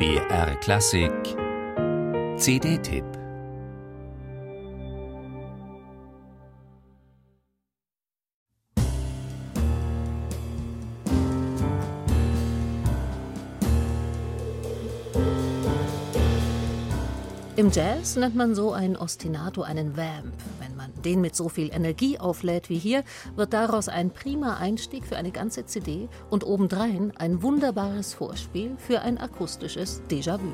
BR Klassik. CD-Tipp Im Jazz nennt man so einen Ostinato einen Vamp. Wenn man den mit so viel Energie auflädt wie hier, wird daraus ein prima Einstieg für eine ganze CD und obendrein ein wunderbares Vorspiel für ein akustisches Déjà-vu.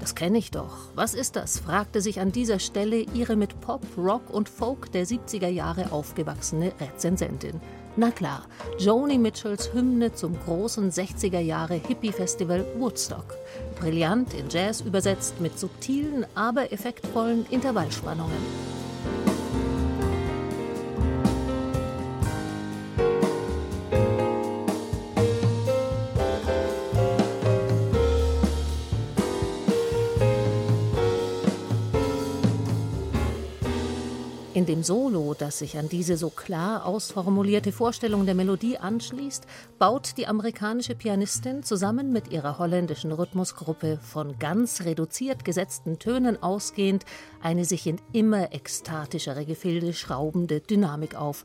Das kenne ich doch. Was ist das? fragte sich an dieser Stelle ihre mit Pop, Rock und Folk der 70er Jahre aufgewachsene Rezensentin. Na klar, Joni Mitchells Hymne zum großen 60er Jahre Hippie-Festival Woodstock. Brillant in Jazz übersetzt mit subtilen, aber effektvollen Intervallspannungen. In dem Solo, das sich an diese so klar ausformulierte Vorstellung der Melodie anschließt, baut die amerikanische Pianistin zusammen mit ihrer holländischen Rhythmusgruppe von ganz reduziert gesetzten Tönen ausgehend eine sich in immer ekstatischere Gefilde schraubende Dynamik auf,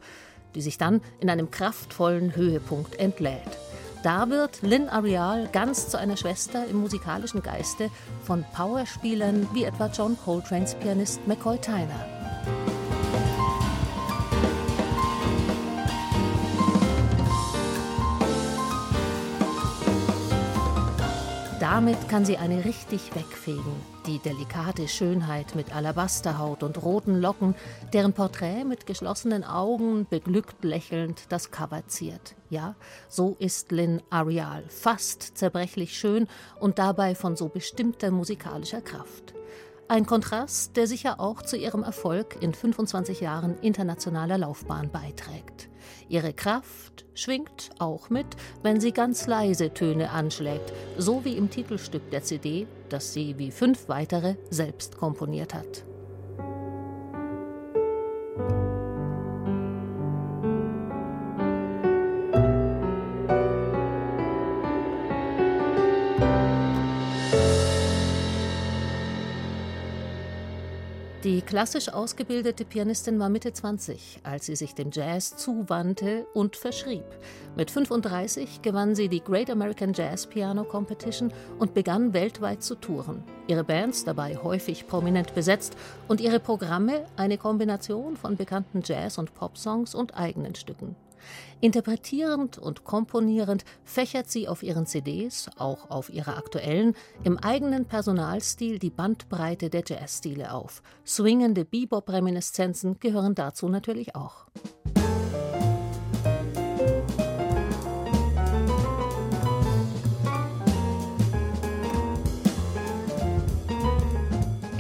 die sich dann in einem kraftvollen Höhepunkt entlädt. Da wird Lynn Arial ganz zu einer Schwester im musikalischen Geiste von Powerspielern wie etwa John Coltranes Pianist McCoy Tyner. Damit kann sie eine richtig wegfegen. Die delikate Schönheit mit Alabasterhaut und roten Locken, deren Porträt mit geschlossenen Augen beglückt lächelnd das Cover ziert. Ja, so ist Lynn Arial, fast zerbrechlich schön und dabei von so bestimmter musikalischer Kraft. Ein Kontrast, der sicher auch zu ihrem Erfolg in 25 Jahren internationaler Laufbahn beiträgt. Ihre Kraft schwingt auch mit, wenn sie ganz leise Töne anschlägt, so wie im Titelstück der CD, das sie wie fünf weitere selbst komponiert hat. Die klassisch ausgebildete Pianistin war Mitte 20, als sie sich dem Jazz zuwandte und verschrieb. Mit 35 gewann sie die Great American Jazz Piano Competition und begann weltweit zu touren. Ihre Bands dabei häufig prominent besetzt und ihre Programme eine Kombination von bekannten Jazz- und Popsongs und eigenen Stücken. Interpretierend und komponierend fächert sie auf ihren CDs, auch auf ihrer aktuellen, im eigenen Personalstil die Bandbreite der Jazzstile auf. Swingende Bebop-Reminiszenzen gehören dazu natürlich auch.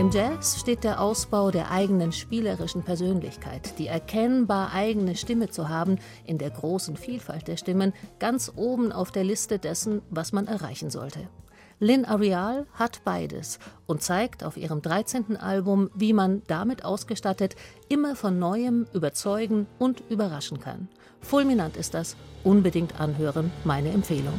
Im Jazz steht der Ausbau der eigenen spielerischen Persönlichkeit, die erkennbar eigene Stimme zu haben, in der großen Vielfalt der Stimmen, ganz oben auf der Liste dessen, was man erreichen sollte. Lynn Arial hat beides und zeigt auf ihrem 13. Album, wie man damit ausgestattet immer von Neuem überzeugen und überraschen kann. Fulminant ist das, unbedingt anhören, meine Empfehlung.